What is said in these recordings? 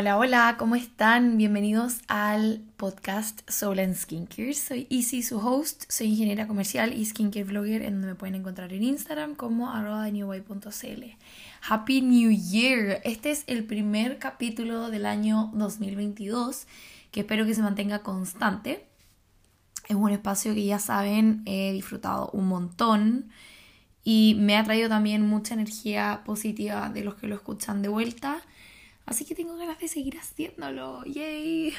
Hola, hola, ¿cómo están? Bienvenidos al podcast Soul and Skincare. Soy Easy, su host. Soy ingeniera comercial y skincare vlogger, en donde me pueden encontrar en Instagram como arroba newway.cl. Happy New Year! Este es el primer capítulo del año 2022 que espero que se mantenga constante. Es un espacio que ya saben, he disfrutado un montón y me ha traído también mucha energía positiva de los que lo escuchan de vuelta Así que tengo ganas de seguir haciéndolo. ¡Yay!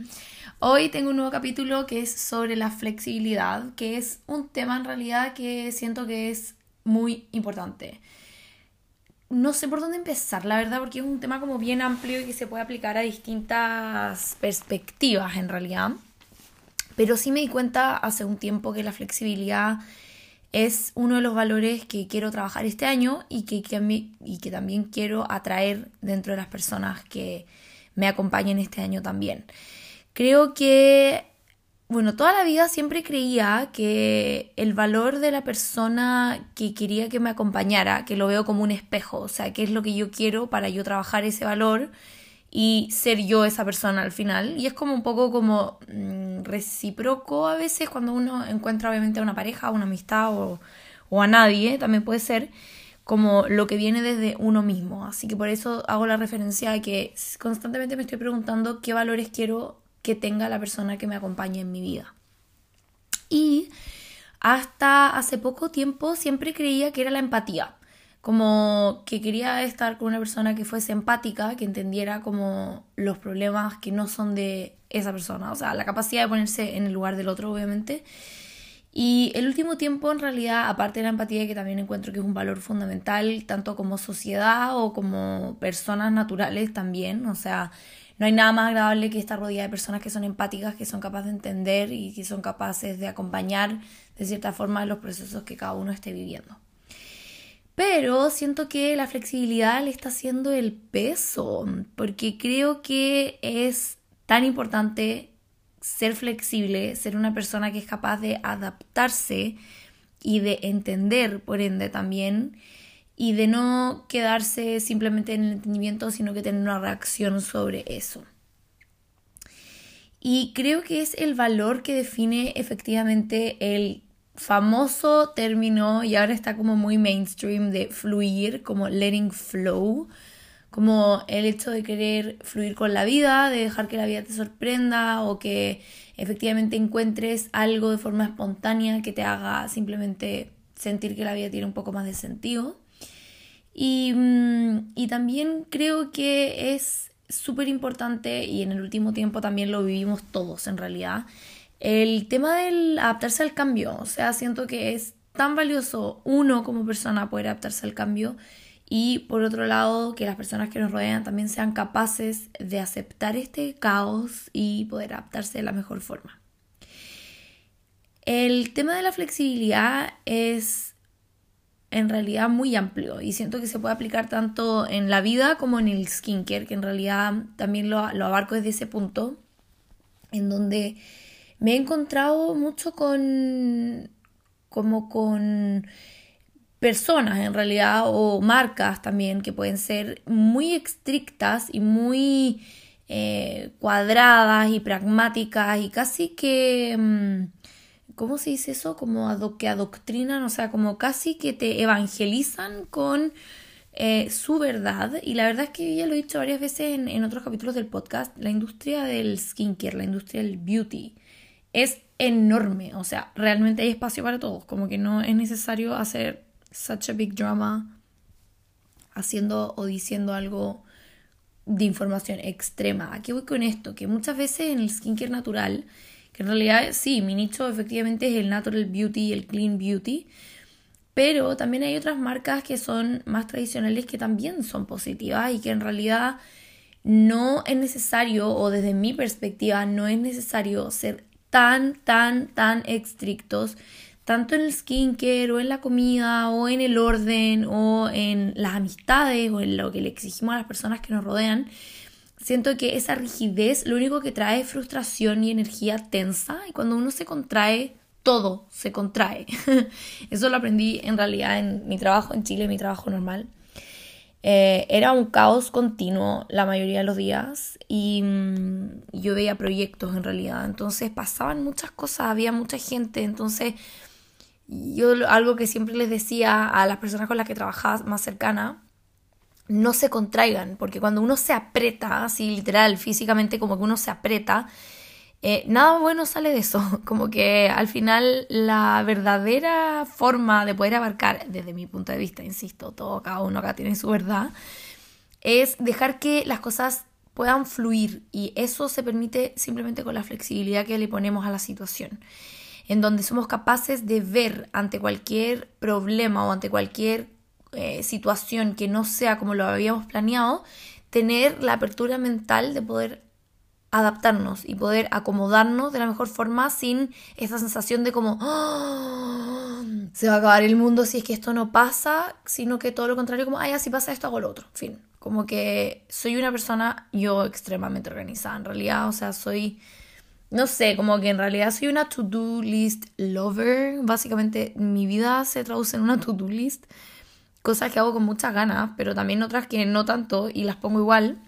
Hoy tengo un nuevo capítulo que es sobre la flexibilidad, que es un tema en realidad que siento que es muy importante. No sé por dónde empezar, la verdad, porque es un tema como bien amplio y que se puede aplicar a distintas perspectivas en realidad. Pero sí me di cuenta hace un tiempo que la flexibilidad es uno de los valores que quiero trabajar este año y que, y que también quiero atraer dentro de las personas que me acompañen este año también. Creo que, bueno, toda la vida siempre creía que el valor de la persona que quería que me acompañara, que lo veo como un espejo, o sea, qué es lo que yo quiero para yo trabajar ese valor y ser yo esa persona al final. Y es como un poco como mm, recíproco a veces cuando uno encuentra obviamente a una pareja, a una amistad o, o a nadie, también puede ser como lo que viene desde uno mismo. Así que por eso hago la referencia a que constantemente me estoy preguntando qué valores quiero que tenga la persona que me acompañe en mi vida. Y hasta hace poco tiempo siempre creía que era la empatía como que quería estar con una persona que fuese empática, que entendiera como los problemas que no son de esa persona, o sea, la capacidad de ponerse en el lugar del otro, obviamente. Y el último tiempo, en realidad, aparte de la empatía, que también encuentro que es un valor fundamental, tanto como sociedad o como personas naturales también, o sea, no hay nada más agradable que estar rodeada de personas que son empáticas, que son capaces de entender y que son capaces de acompañar de cierta forma los procesos que cada uno esté viviendo. Pero siento que la flexibilidad le está haciendo el peso, porque creo que es tan importante ser flexible, ser una persona que es capaz de adaptarse y de entender, por ende, también, y de no quedarse simplemente en el entendimiento, sino que tener una reacción sobre eso. Y creo que es el valor que define efectivamente el famoso término y ahora está como muy mainstream de fluir, como letting flow, como el hecho de querer fluir con la vida, de dejar que la vida te sorprenda o que efectivamente encuentres algo de forma espontánea que te haga simplemente sentir que la vida tiene un poco más de sentido. Y, mm, y también creo que es súper importante y en el último tiempo también lo vivimos todos en realidad el tema del adaptarse al cambio, o sea, siento que es tan valioso uno como persona poder adaptarse al cambio y por otro lado que las personas que nos rodean también sean capaces de aceptar este caos y poder adaptarse de la mejor forma. El tema de la flexibilidad es en realidad muy amplio y siento que se puede aplicar tanto en la vida como en el skincare, que en realidad también lo, lo abarco desde ese punto, en donde me he encontrado mucho con como con personas en realidad o marcas también que pueden ser muy estrictas y muy eh, cuadradas y pragmáticas y casi que mm, ¿cómo se dice eso? como que adoctrinan o sea como casi que te evangelizan con eh, su verdad y la verdad es que ya lo he dicho varias veces en, en otros capítulos del podcast la industria del skincare la industria del beauty es enorme. O sea, realmente hay espacio para todos. Como que no es necesario hacer such a big drama haciendo o diciendo algo de información extrema. ¿A qué voy con esto? Que muchas veces en el skincare natural, que en realidad sí, mi nicho efectivamente es el natural beauty el clean beauty, pero también hay otras marcas que son más tradicionales que también son positivas y que en realidad no es necesario, o desde mi perspectiva, no es necesario ser tan, tan, tan estrictos, tanto en el skincare o en la comida o en el orden o en las amistades o en lo que le exigimos a las personas que nos rodean. Siento que esa rigidez lo único que trae es frustración y energía tensa y cuando uno se contrae, todo se contrae. Eso lo aprendí en realidad en mi trabajo en Chile, mi trabajo normal. Eh, era un caos continuo la mayoría de los días y mm, yo veía proyectos en realidad, entonces pasaban muchas cosas, había mucha gente, entonces yo algo que siempre les decía a las personas con las que trabajaba más cercana, no se contraigan, porque cuando uno se aprieta, así literal, físicamente como que uno se aprieta, eh, nada bueno sale de eso. Como que al final la verdadera forma de poder abarcar, desde mi punto de vista, insisto, todo, cada uno acá tiene su verdad, es dejar que las cosas puedan fluir y eso se permite simplemente con la flexibilidad que le ponemos a la situación, en donde somos capaces de ver ante cualquier problema o ante cualquier eh, situación que no sea como lo habíamos planeado, tener la apertura mental de poder adaptarnos y poder acomodarnos de la mejor forma sin esa sensación de como ¡Ah! se va a acabar el mundo si es que esto no pasa, sino que todo lo contrario, como, ay, si pasa esto, hago lo otro. fin, como que soy una persona, yo extremadamente organizada en realidad, o sea, soy, no sé, como que en realidad soy una to-do list lover. Básicamente mi vida se traduce en una to-do list, cosas que hago con muchas ganas, pero también otras que no tanto y las pongo igual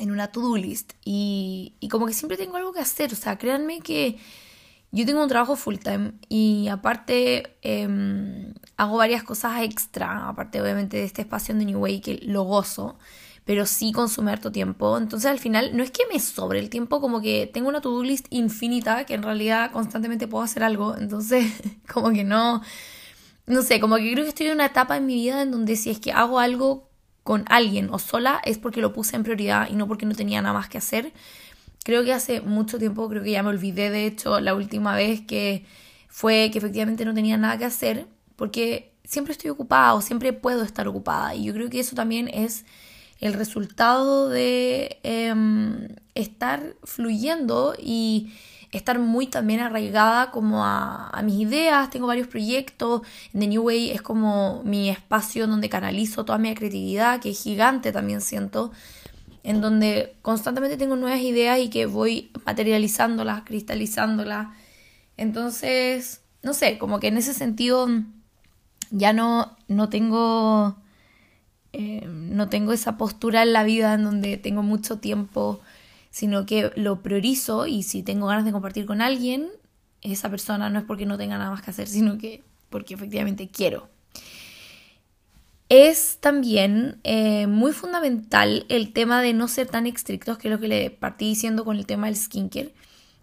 en una to-do list y, y, como que siempre tengo algo que hacer, o sea, créanme que yo tengo un trabajo full time y aparte em, hago varias cosas extra, aparte obviamente de este espacio de New Way que lo gozo, pero sí consume harto tiempo, entonces al final no es que me sobre el tiempo, como que tengo una to-do list infinita que en realidad constantemente puedo hacer algo, entonces como que no... No sé, como que creo que estoy en una etapa en mi vida en donde si es que hago algo con alguien o sola es porque lo puse en prioridad y no porque no tenía nada más que hacer. Creo que hace mucho tiempo, creo que ya me olvidé de hecho la última vez que fue que efectivamente no tenía nada que hacer porque siempre estoy ocupada o siempre puedo estar ocupada y yo creo que eso también es el resultado de em, estar fluyendo y estar muy también arraigada como a, mis ideas, tengo varios proyectos, The New Way es como mi espacio donde canalizo toda mi creatividad, que es gigante también siento, en donde constantemente tengo nuevas ideas y que voy materializándolas, cristalizándolas. Entonces, no sé, como que en ese sentido ya no, no tengo... Eh, no tengo esa postura en la vida en donde tengo mucho tiempo sino que lo priorizo y si tengo ganas de compartir con alguien, esa persona no es porque no tenga nada más que hacer, sino que porque efectivamente quiero. Es también eh, muy fundamental el tema de no ser tan estrictos, que es lo que le partí diciendo con el tema del skincare,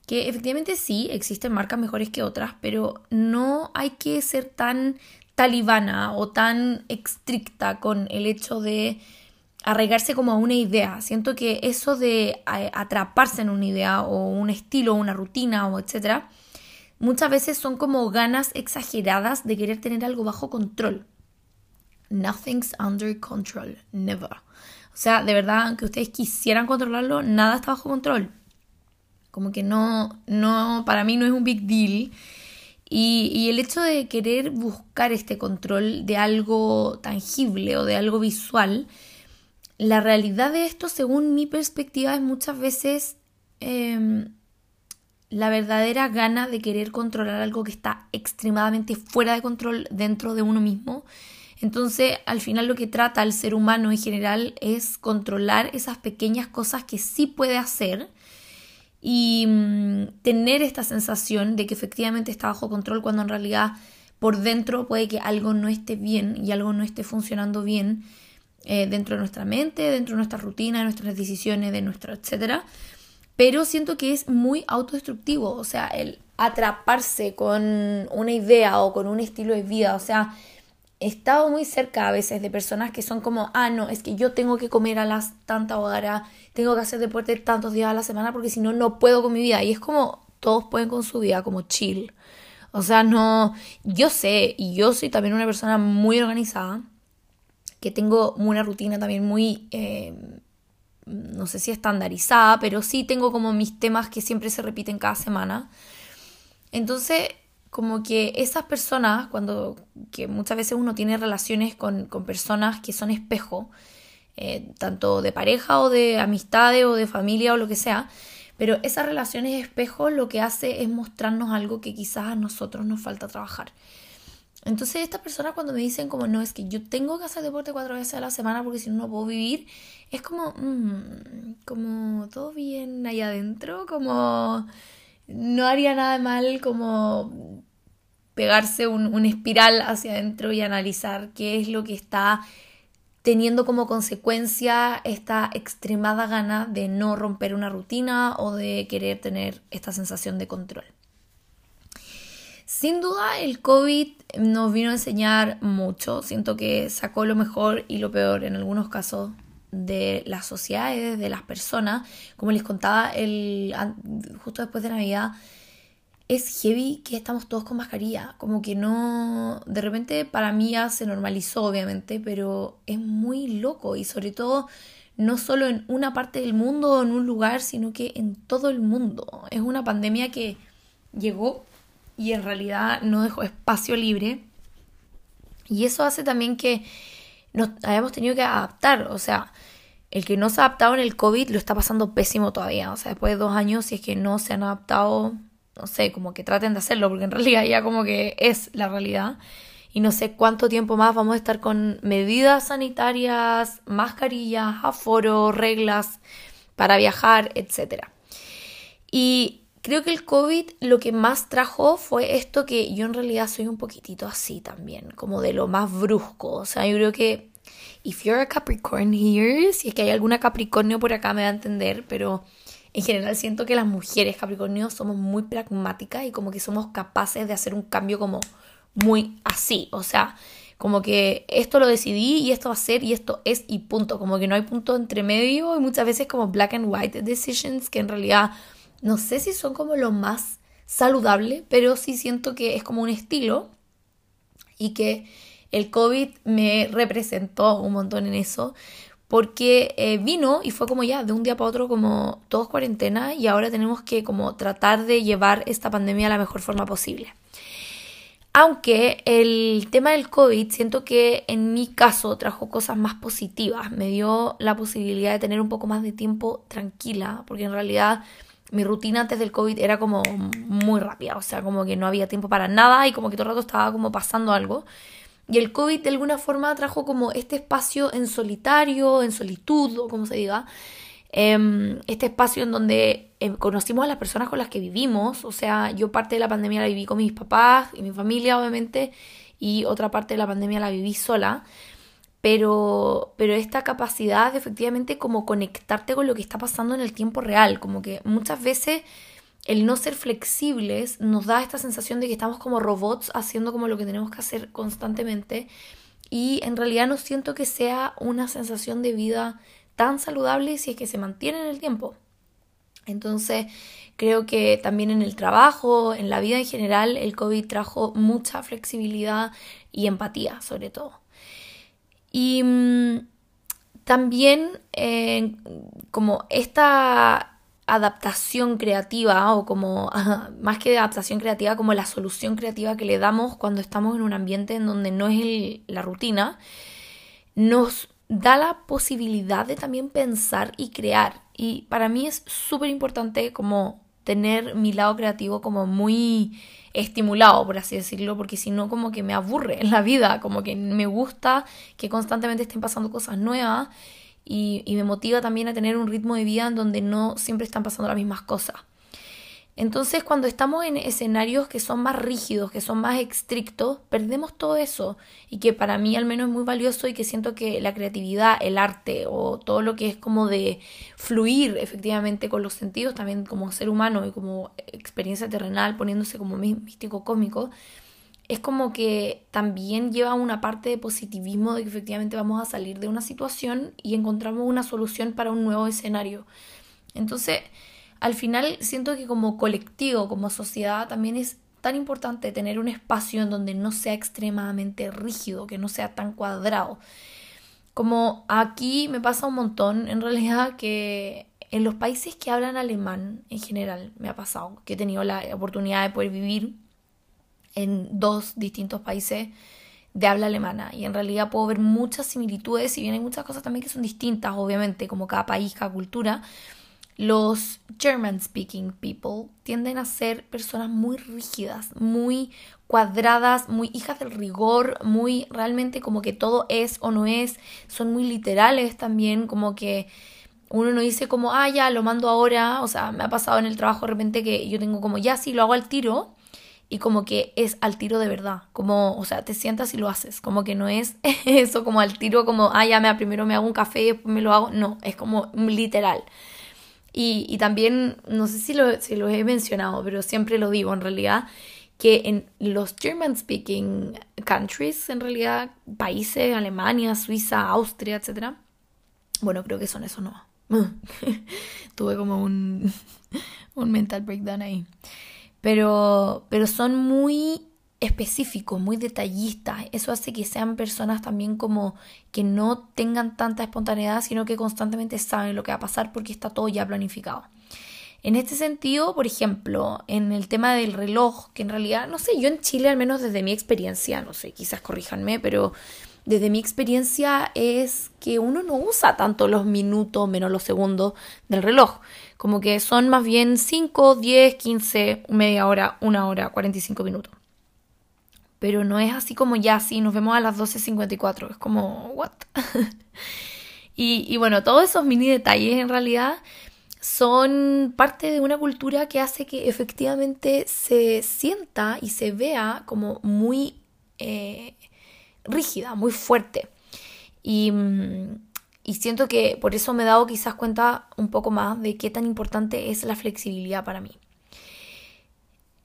que efectivamente sí, existen marcas mejores que otras, pero no hay que ser tan talibana o tan estricta con el hecho de arraigarse como a una idea. Siento que eso de atraparse en una idea o un estilo, una rutina o etcétera, muchas veces son como ganas exageradas de querer tener algo bajo control. Nothing's under control, never. O sea, de verdad, aunque ustedes quisieran controlarlo, nada está bajo control. Como que no, no, para mí no es un big deal. Y, y, el hecho de querer buscar este control de algo tangible o de algo visual la realidad de esto, según mi perspectiva, es muchas veces em, la verdadera gana de querer controlar algo que está extremadamente fuera de control dentro de uno mismo. Entonces, al final lo que trata el ser humano en general es controlar esas pequeñas cosas que sí puede hacer y mm, tener esta sensación de que efectivamente está bajo control cuando en realidad por dentro puede que algo no esté bien y algo no esté funcionando bien eh, dentro de nuestra mente, dentro de nuestra rutina, de nuestras decisiones, de nuestro etcétera. Pero siento que es muy autodestructivo, o sea, el atraparse con una idea o con un estilo de vida, o sea, he estado muy cerca a veces de personas que son como, ah, no, es que yo tengo que comer a las tantas horas, tengo que hacer deporte tantos días a la semana porque si no, no puedo con mi vida. Y es como, todos pueden con su vida, como chill. O sea, no, yo sé, y yo soy también una persona muy organizada, que tengo una rutina también muy, eh, no sé si estandarizada, pero sí tengo como mis temas que siempre se repiten cada semana. Entonces, como que esas personas, cuando, que muchas veces uno tiene relaciones con, personas que son espejo, eh, tanto de pareja o de amistades o de familia o lo que sea, pero esas relaciones espejo lo que hace es mostrarnos algo que quizás a nosotros nos falta trabajar. Entonces estas personas cuando me dicen como no, es que yo tengo que hacer deporte cuatro veces a la semana porque si no no puedo vivir, es como, mm, como todo bien ahí adentro, como no haría nada mal como pegarse un, un espiral hacia adentro y analizar qué es lo que está teniendo como consecuencia esta extremada gana de no romper una rutina o de querer tener esta sensación de control. Sin duda el COVID nos vino a enseñar mucho, siento que sacó lo mejor y lo peor en algunos casos de las sociedades, de las personas. Como les contaba el, justo después de Navidad, es heavy que estamos todos con mascarilla. Como que no. De repente para mí ya se normalizó, obviamente, pero es muy loco y sobre todo no solo en una parte del mundo o en un lugar, sino que en todo el mundo. Es una pandemia que llegó y en realidad no dejó espacio libre. Y eso hace también que nos hayamos tenido que adaptar. O sea, el que no se ha adaptado en el COVID lo está pasando pésimo todavía. O sea, después de dos años, si es que no se han adaptado, no sé, como que traten de hacerlo, porque en realidad ya como que es la realidad. Y no sé cuánto tiempo más vamos a estar con medidas sanitarias, mascarillas, aforo, reglas para viajar, etc. Y creo que el COVID lo que más trajo fue esto que yo en realidad soy un poquitito así también, como de lo más brusco. O sea, yo creo que if you're a Capricorn here, si es que hay alguna Capricornio por acá me va a entender, pero en general siento que las mujeres Capricornio somos muy pragmáticas y como que somos capaces de hacer un cambio como muy así, o sea, como que esto lo decidí y esto va a ser y esto es y punto, como que no hay punto entre medio y muchas veces como black and white decisions que en realidad no sé si son como lo más saludable, pero sí siento que es como un estilo y que el COVID me representó un montón en eso, porque eh, vino y fue como ya de un día para otro como todos cuarentena y ahora tenemos que como tratar de llevar esta pandemia a la mejor forma posible. Aunque el tema del COVID siento que en mi caso trajo cosas más positivas, me dio la posibilidad de tener un poco más de tiempo tranquila, porque en realidad mi rutina antes del COVID era como muy rápida, o sea, como que no había tiempo para nada y como que todo el rato estaba como pasando algo. Y el COVID de alguna forma trajo como este espacio en solitario, en solitud, o como se diga, em, este espacio en donde em, conocimos a las personas con las que vivimos, o sea, yo parte de la pandemia la viví con mis papás y mi familia, obviamente, y otra parte de la pandemia la viví sola pero, pero esta capacidad de efectivamente como conectarte con lo que está pasando en el tiempo real, como que muchas veces el no ser flexibles nos da esta sensación de que estamos como robots haciendo como lo que tenemos que hacer constantemente y en realidad no siento que sea una sensación de vida tan saludable si es que se mantiene en el tiempo. Entonces, creo que también en el trabajo, en la vida en general, el COVID trajo mucha flexibilidad y empatía, sobre todo. Y mm, también eh, como esta adaptación creativa o como más que adaptación creativa como la solución creativa que le damos cuando estamos en un ambiente en donde no es la rutina nos da la posibilidad de también pensar y crear. Y para mí es súper importante como tener mi lado creativo como muy estimulado, por así decirlo, porque si no como que me aburre en la vida, como que me gusta que constantemente estén pasando cosas nuevas y, y me motiva también a tener un ritmo de vida en donde no siempre están pasando las mismas cosas. Entonces, cuando estamos en escenarios que son más rígidos, que son más estrictos, perdemos todo eso y que para mí al menos es muy valioso y que siento que la creatividad, el arte o todo lo que es como de fluir efectivamente con los sentidos, también como ser humano y como experiencia terrenal, poniéndose como místico cósmico, es como que también lleva una parte de positivismo de que efectivamente vamos a salir de una situación y encontramos una solución para un nuevo escenario. Entonces, al final siento que como colectivo, como sociedad, también es tan importante tener un espacio en donde no sea extremadamente rígido, que no sea tan cuadrado. Como aquí me pasa un montón, en realidad, que en los países que hablan alemán, en general, me ha pasado, que he tenido la oportunidad de poder vivir en dos distintos países de habla alemana y en realidad puedo ver muchas similitudes, si bien hay muchas cosas también que son distintas, obviamente, como cada país, cada cultura, los German speaking people tienden a ser personas muy rígidas, muy cuadradas, muy hijas del rigor, muy realmente como que todo es o no es, son muy literales también, como que uno no dice como, ah, ya, lo mando ahora, o sea, me ha pasado en el trabajo de repente que yo tengo como, ya, sí, lo hago al tiro, y como que es al tiro de verdad, como, o sea, te sientas y lo haces, como que no es eso como al tiro, como, ah, ya, me, primero me hago un café y después me lo hago, no, es como literal. Y, también, no sé si lo, he mencionado, pero siempre lo digo en realidad, que en los German speaking countries, en realidad, países, Alemania, Suiza, Austria, etc. Bueno, creo que son eso no. Tuve como un, un mental breakdown ahí. Pero, pero son muy específicos, muy detallistas. Eso hace que sean personas también como que no tengan tanta espontaneidad, sino que constantemente saben lo que va a pasar porque está todo ya planificado. En este sentido, por ejemplo, en el tema del reloj, que en realidad, no sé, yo en Chile, al menos desde mi experiencia, no sé, quizás corríjanme, pero desde mi experiencia es que uno no usa tanto los minutos menos los segundos del reloj. Como que son más bien 5, 10, 15, media hora, una hora, 45 minutos. Pero no es así como ya, sí, nos vemos a las 12.54. Es como, ¿what? y, bueno, todos esos mini detalles en realidad son parte de una cultura que hace que efectivamente se sienta y se vea como muy eh, rígida, muy fuerte. Y, y, siento que por eso me he dado quizás cuenta un poco más de qué tan importante es la flexibilidad para mí.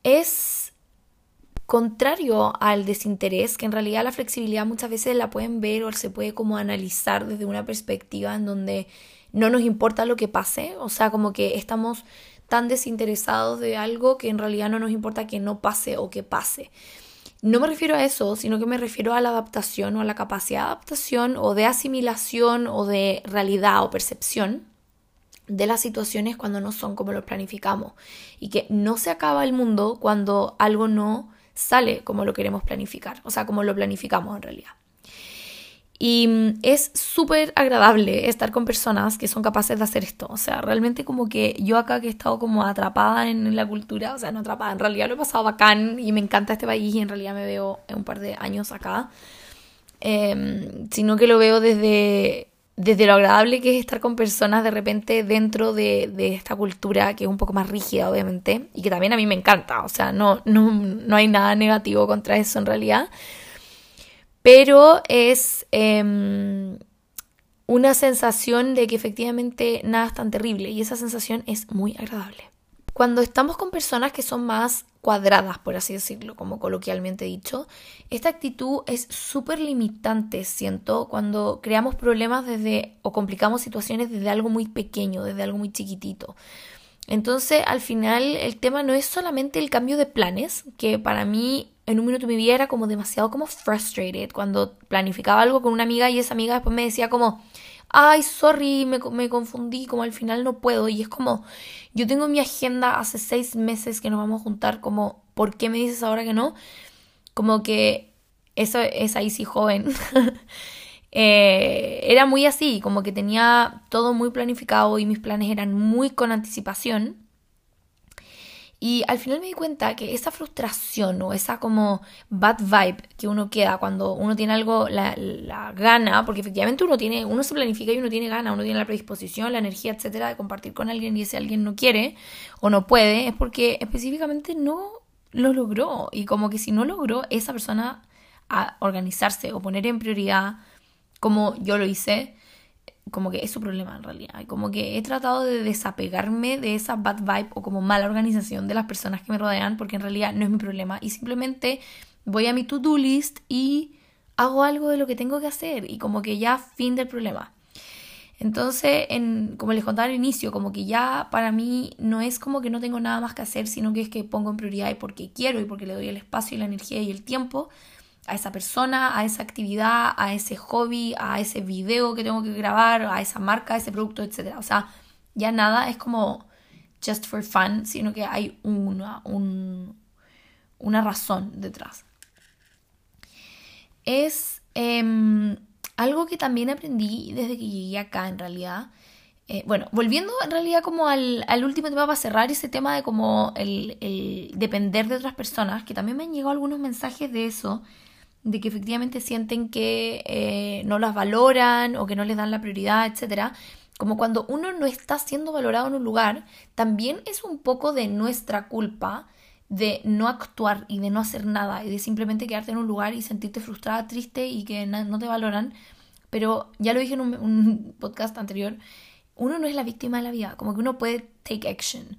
Es contrario al desinterés, que en realidad la flexibilidad muchas veces la pueden ver o se puede como analizar desde una perspectiva en donde no nos importa lo que pase, o sea, como que estamos tan desinteresados de algo que en realidad no nos importa que no pase o que pase. No me refiero a eso, sino que me refiero a la adaptación o a la capacidad de adaptación o de asimilación o de realidad o percepción de las situaciones cuando no son como lo planificamos y que no se acaba el mundo cuando algo no sale como lo queremos planificar, o sea, como lo planificamos en realidad. Y mm, es súper agradable estar con personas que son capaces de hacer esto. O sea, realmente como que yo acá que he estado como atrapada en la cultura, o sea, no atrapada, en realidad lo he pasado bacán y me encanta este país y en realidad me veo en un par de años acá. Em, sino que lo veo desde, desde lo agradable que es estar con personas de repente dentro de, de, esta cultura que es un poco más rígida, obviamente, y que también a mí me encanta. O sea, no, no, no hay nada negativo contra eso en realidad pero es em, una sensación de que efectivamente nada es tan terrible y esa sensación es muy agradable. Cuando estamos con personas que son más cuadradas, por así decirlo, como coloquialmente dicho, esta actitud es súper limitante, siento, cuando creamos problemas desde o complicamos situaciones desde algo muy pequeño, desde algo muy chiquitito. Entonces, al final, el tema no es solamente el cambio de planes, que para mí en un minuto de mi vida era como demasiado como frustrated cuando planificaba algo con una amiga y esa amiga después me decía como, ay, sorry, me, me confundí, como al final no puedo. Y es como, yo tengo mi agenda hace seis meses que nos vamos a juntar, como, ¿por qué me dices ahora que no? Como que eso es ahí sí joven. eh, era muy así, como que tenía todo muy planificado y mis planes eran muy con anticipación. Y al final me di cuenta que esa frustración o esa como bad vibe que uno queda cuando uno tiene algo, la, la, gana, porque efectivamente uno tiene, uno se planifica y uno tiene gana, uno tiene la predisposición, la energía, etcétera, de compartir con alguien y ese alguien no quiere o no puede, es porque específicamente no lo logró. Y como que si no logró esa persona a organizarse o poner en prioridad como yo lo hice, como que es su problema en realidad. Como que he tratado de desapegarme de esa bad vibe o como mala organización de las personas que me rodean porque en realidad no es mi problema y simplemente voy a mi to-do list y hago algo de lo que tengo que hacer y como que ya fin del problema. Entonces, en, como les contaba al inicio, como que ya para mí no es como que no tengo nada más que hacer, sino que es que pongo en prioridad y porque quiero y porque le doy el espacio y la energía y el tiempo a esa persona, a esa actividad, a ese hobby, a ese video que tengo que grabar, a esa marca, a ese producto, etc. O sea, ya nada es como just for fun, sino que hay una, una razón detrás. Es em, algo que también aprendí desde que llegué acá en realidad. eh, bueno, volviendo en realidad como al, al, último tema para cerrar ese tema de como el, el, depender de otras personas, que también me han llegado algunos mensajes de eso, de que efectivamente sienten que eh, no las valoran o que no les dan la prioridad, etcétera. Como cuando uno no está siendo valorado en un lugar, también es un poco de nuestra culpa de no actuar y de no hacer nada y de simplemente quedarte en un lugar y sentirte frustrada, triste y que no te valoran. Pero ya lo dije en un, un podcast anterior, uno no es la víctima de la vida, como que uno puede take action.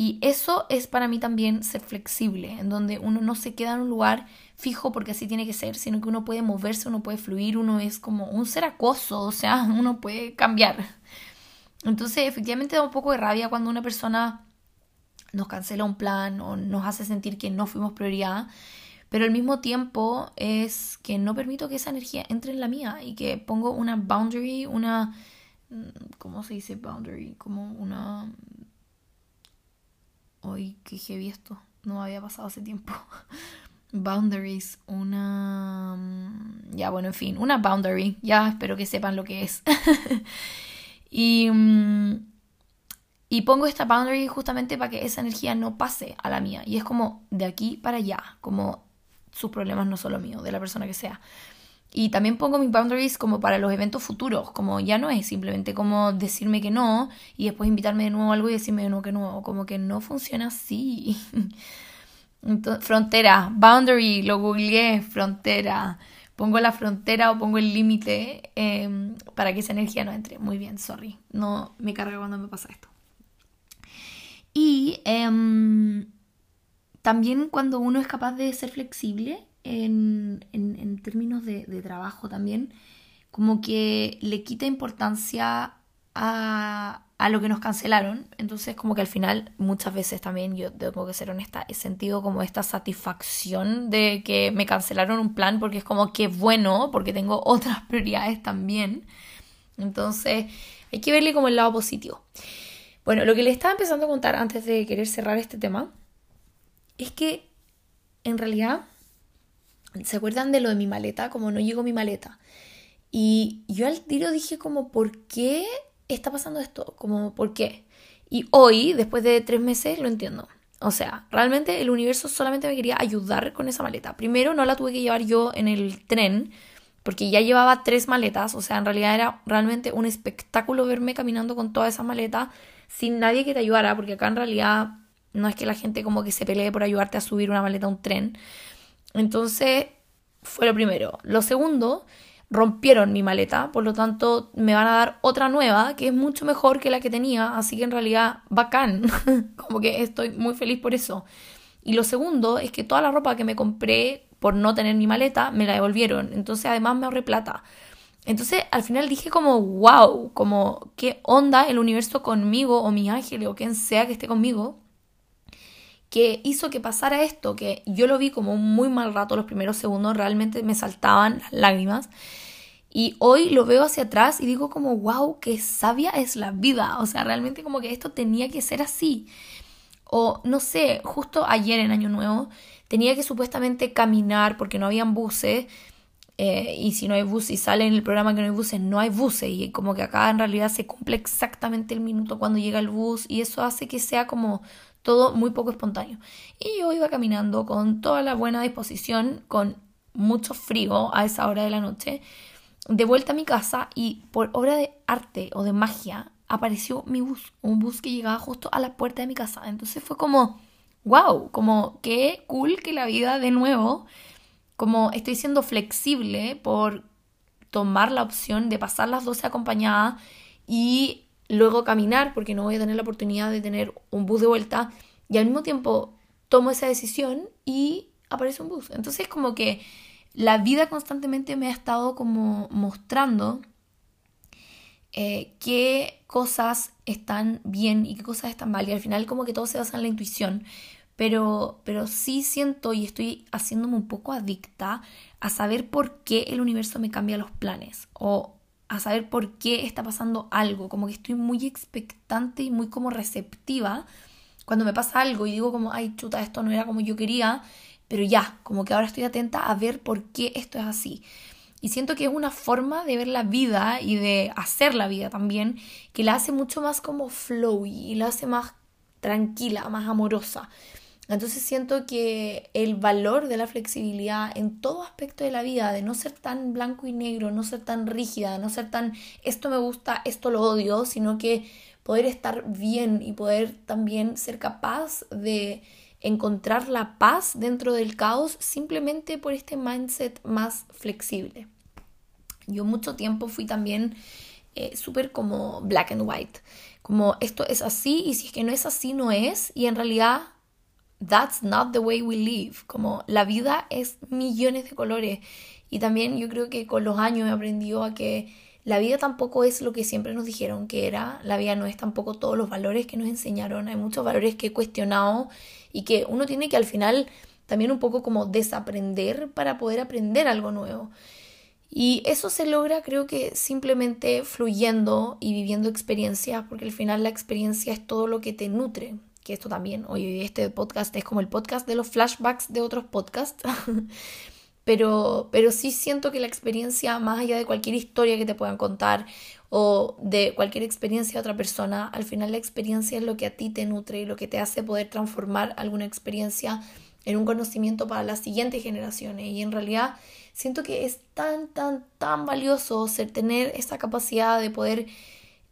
Y eso es para mí también ser flexible, en donde uno no se queda en un lugar fijo porque así tiene que ser, sino que uno puede moverse, uno puede fluir, uno es como un ser acoso, o sea, uno puede cambiar. Entonces, efectivamente da un poco de rabia cuando una persona nos cancela un plan o nos hace sentir que no fuimos prioridad, pero al mismo tiempo es que no permito que esa energía entre en la mía y que pongo una boundary, una... ¿Cómo se dice boundary? Como una Hoy, qué heavy esto. No había pasado hace tiempo. Boundaries, una... Mm, ya, bueno, en fin, una boundary. Ya, espero que sepan lo que es. y, mm, y pongo esta boundary justamente para que esa energía no pase a la mía. Y es como de aquí para allá, como sus problemas no son lo mío, de la persona que sea. Y también pongo mis boundaries como para los eventos futuros, como ya no es simplemente como decirme que no y después invitarme de nuevo a algo y decirme de nuevo que no, como que no funciona así. frontera, boundary, lo googleé, frontera. Pongo la frontera o pongo el límite em, para que esa energía no entre. Muy bien, sorry. No me carga cuando me pasa esto. Y em, también cuando uno es capaz de ser flexible en, en, términos de, de, trabajo también, como que le quita importancia a, a, lo que nos cancelaron. Entonces, como que al final, muchas veces también, yo tengo que ser honesta, he sentido como esta satisfacción de que me cancelaron un plan porque es como que bueno, porque tengo otras prioridades también. Entonces, hay que verle como el lado positivo. Bueno, lo que le estaba empezando a contar antes de querer cerrar este tema es que en realidad ¿Se acuerdan de lo de mi maleta? Como no llegó mi maleta. Y yo al tiro dije como, ¿por qué está pasando esto? Como, ¿por qué? Y hoy, después de tres meses, lo entiendo. O sea, realmente el universo solamente me quería ayudar con esa maleta. Primero, no la tuve que llevar yo en el tren, porque ya llevaba tres maletas. O sea, en realidad era realmente un espectáculo verme caminando con todas esas maletas sin nadie que te ayudara, porque acá en realidad no es que la gente como que se pelee por ayudarte a subir una maleta a un tren. Entonces, fue lo primero. Lo segundo, rompieron mi maleta, por lo tanto me van a dar otra nueva que es mucho mejor que la que tenía, así que en realidad bacán, como que estoy muy feliz por eso. Y lo segundo es que toda la ropa que me compré por no tener mi maleta me la devolvieron, entonces además me ahorré plata. Entonces al final dije como, wow, como qué onda el universo conmigo o mi ángel o quien sea que esté conmigo que hizo que pasara esto, que yo lo vi como un muy mal rato los primeros segundos, realmente me saltaban las lágrimas. Y hoy lo veo hacia atrás y digo como, wow, qué sabia es la vida. O sea, realmente como que esto tenía que ser así. O no sé, justo ayer en Año Nuevo tenía que supuestamente caminar porque no habían buses. Eh, y si no hay buses y sale en el programa que no hay buses, no hay buses. Y como que acá en realidad se cumple exactamente el minuto cuando llega el bus. Y eso hace que sea como todo muy poco espontáneo. Y yo iba caminando con toda la buena disposición, con mucho frío a esa hora de la noche, de vuelta a mi casa y por obra de arte o de magia apareció mi bus, un bus que llegaba justo a la puerta de mi casa. Entonces fue como, wow, como qué cool que la vida de nuevo, como estoy siendo flexible por tomar la opción de pasar las 12 acompañada y luego caminar porque no voy a tener la oportunidad de tener un bus de vuelta y al mismo tiempo tomo esa decisión y aparece un bus. Entonces como que la vida constantemente me ha estado como mostrando eh, qué cosas están bien y qué cosas están mal y al final como que todo se basa en la intuición. Pero, pero sí siento y estoy haciéndome un poco adicta a saber por qué el universo me cambia los planes o a saber por qué está pasando algo, como que estoy muy expectante y muy como receptiva cuando me pasa algo y digo como, ay, chuta, esto no era como yo quería, pero ya, como que ahora estoy atenta a ver por qué esto es así. Y siento que es una forma de ver la vida y de hacer la vida también que la hace mucho más como flowy y la hace más tranquila, más amorosa. Entonces siento que el valor de la flexibilidad en todo aspecto de la vida, de no ser tan blanco y negro, no ser tan rígida, no ser tan esto me gusta, esto lo odio, sino que poder estar bien y poder también ser capaz de encontrar la paz dentro del caos simplemente por este mindset más flexible. Yo mucho tiempo fui también eh, súper como black and white, como esto es así y si es que no es así no es y en realidad that's not the way we live. Como la vida es millones de colores. Y también yo creo que con los años he aprendido a que la vida tampoco es lo que siempre nos dijeron que era. La vida no es tampoco todos los valores que nos enseñaron. Hay muchos valores que he cuestionado y que uno tiene que al final también un poco como desaprender para poder aprender algo nuevo. Y eso se logra creo que simplemente fluyendo y viviendo experiencias, porque al final la experiencia es todo lo que te nutre que esto también, hoy este podcast es como el podcast de los flashbacks de otros podcasts, pero, pero sí siento que la experiencia, más allá de cualquier historia que te puedan contar o de cualquier experiencia de otra persona, al final la experiencia es lo que a ti te nutre y lo que te hace poder transformar alguna experiencia en un conocimiento para las siguientes generaciones. Y en realidad siento que es tan, tan, tan valioso ser, tener esa capacidad de poder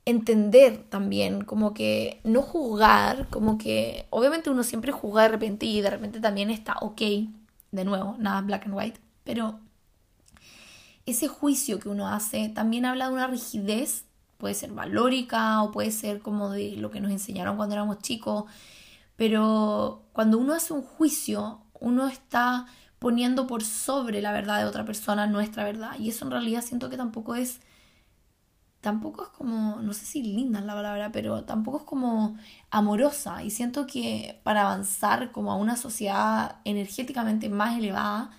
entender también, como que no juzgar, como que obviamente uno siempre juzga de repente y de repente también está ok, de nuevo, nada black and white, pero ese juicio que uno hace también habla de una rigidez, puede ser valórica o puede ser como de lo que nos enseñaron cuando éramos chicos, pero cuando uno hace un juicio, uno está poniendo por sobre la verdad de otra persona nuestra verdad y eso en realidad siento que tampoco es tampoco es como, no sé si linda es la palabra, pero tampoco es como amorosa. Y siento que para avanzar como a una sociedad energéticamente más elevada,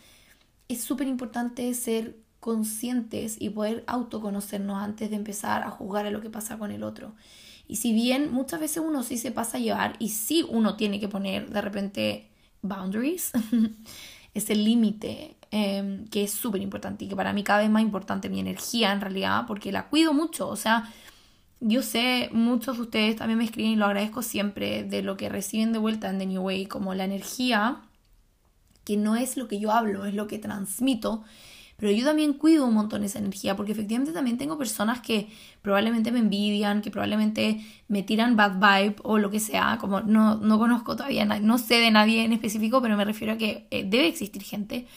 es súper importante ser conscientes y poder autoconocernos antes de empezar a juzgar a lo que pasa con el otro. Y si bien muchas veces uno sí se pasa a llevar y sí uno tiene que poner de repente boundaries, ese límite Em, que es súper importante y que para mí cada vez más importante mi energía en realidad, porque la cuido mucho, o sea, yo sé, muchos de ustedes también me escriben y lo agradezco siempre de lo que reciben de vuelta en The New Way, como la energía, que no es lo que yo hablo, es lo que transmito, pero yo también cuido un montón esa energía, porque efectivamente también tengo personas que probablemente me envidian, que probablemente me tiran bad vibe o lo que sea, como no, no conozco todavía, no sé de nadie en específico, pero me refiero a que eh, debe existir gente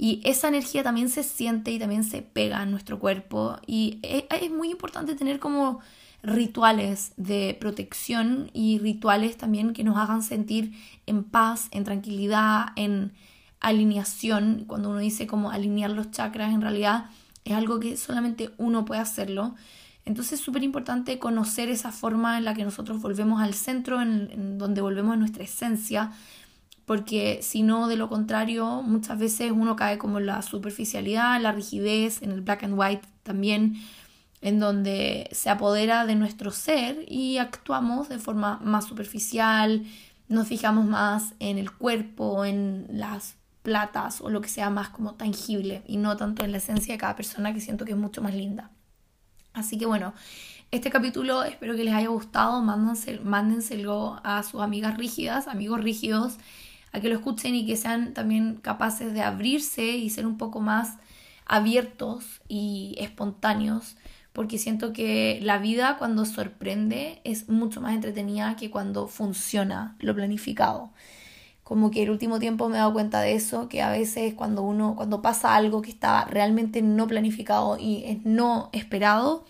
y esa energía también se siente y también se pega en nuestro cuerpo. Y e, es muy importante tener como rituales de protección y rituales también que nos hagan sentir en paz, en tranquilidad, en alineación. Cuando uno dice como alinear los chakras, en realidad es algo que solamente uno puede hacerlo. Entonces es súper importante conocer esa forma en la que nosotros volvemos al centro, en, en donde volvemos a nuestra esencia, porque si no, de lo contrario, muchas veces uno cae como en la superficialidad, la rigidez, en el black and white también, en donde se apodera de nuestro ser y actuamos de forma más superficial, nos fijamos más en el cuerpo, en las platas o lo que sea más como tangible y no tanto en la esencia de cada persona que siento que es mucho más linda. Así que bueno, este capítulo espero que les haya gustado, mándenselo a sus amigas rígidas, amigos rígidos a que lo escuchen y que sean también capaces de abrirse y ser un poco más abiertos y espontáneos, porque siento que la vida cuando sorprende es mucho más entretenida que cuando funciona lo planificado. Como que el último tiempo me he dado cuenta de eso, que a veces cuando uno, cuando pasa algo que está realmente no planificado y no esperado,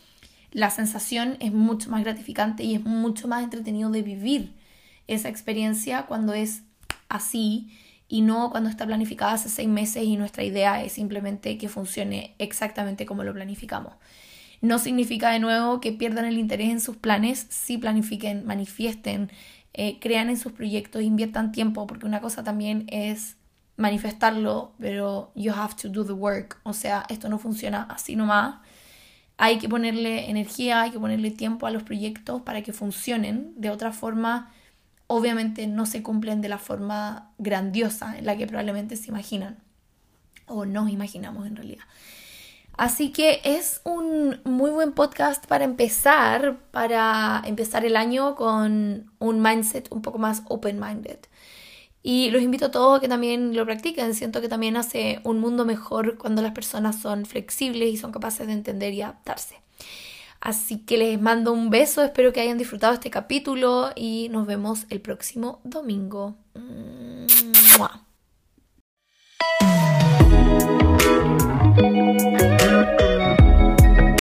la sensación es mucho más gratificante y es mucho más entretenido de vivir esa experiencia cuando es así y no cuando está planificada hace seis meses y nuestra idea es simplemente que funcione exactamente como lo planificamos. No significa de nuevo que pierdan el interés en sus planes, sí planifiquen, manifiesten, eh, crean en sus proyectos, inviertan tiempo, porque una cosa también es manifestarlo, pero you have to do the work, o sea, esto no funciona así nomás. Hay que ponerle energía, hay que ponerle tiempo a los proyectos para que funcionen. De otra forma, obviamente no se cumplen de la forma grandiosa en la que probablemente se imaginan o nos imaginamos en realidad. Así que es un muy buen podcast para empezar, para empezar el año con un mindset un poco más open-minded. Y los invito a todos a que también lo practiquen. Siento que también hace un mundo mejor cuando las personas son flexibles y son capaces de entender y adaptarse. Así que les mando un beso, espero que hayan disfrutado este capítulo y nos vemos el próximo domingo. ¡Mua!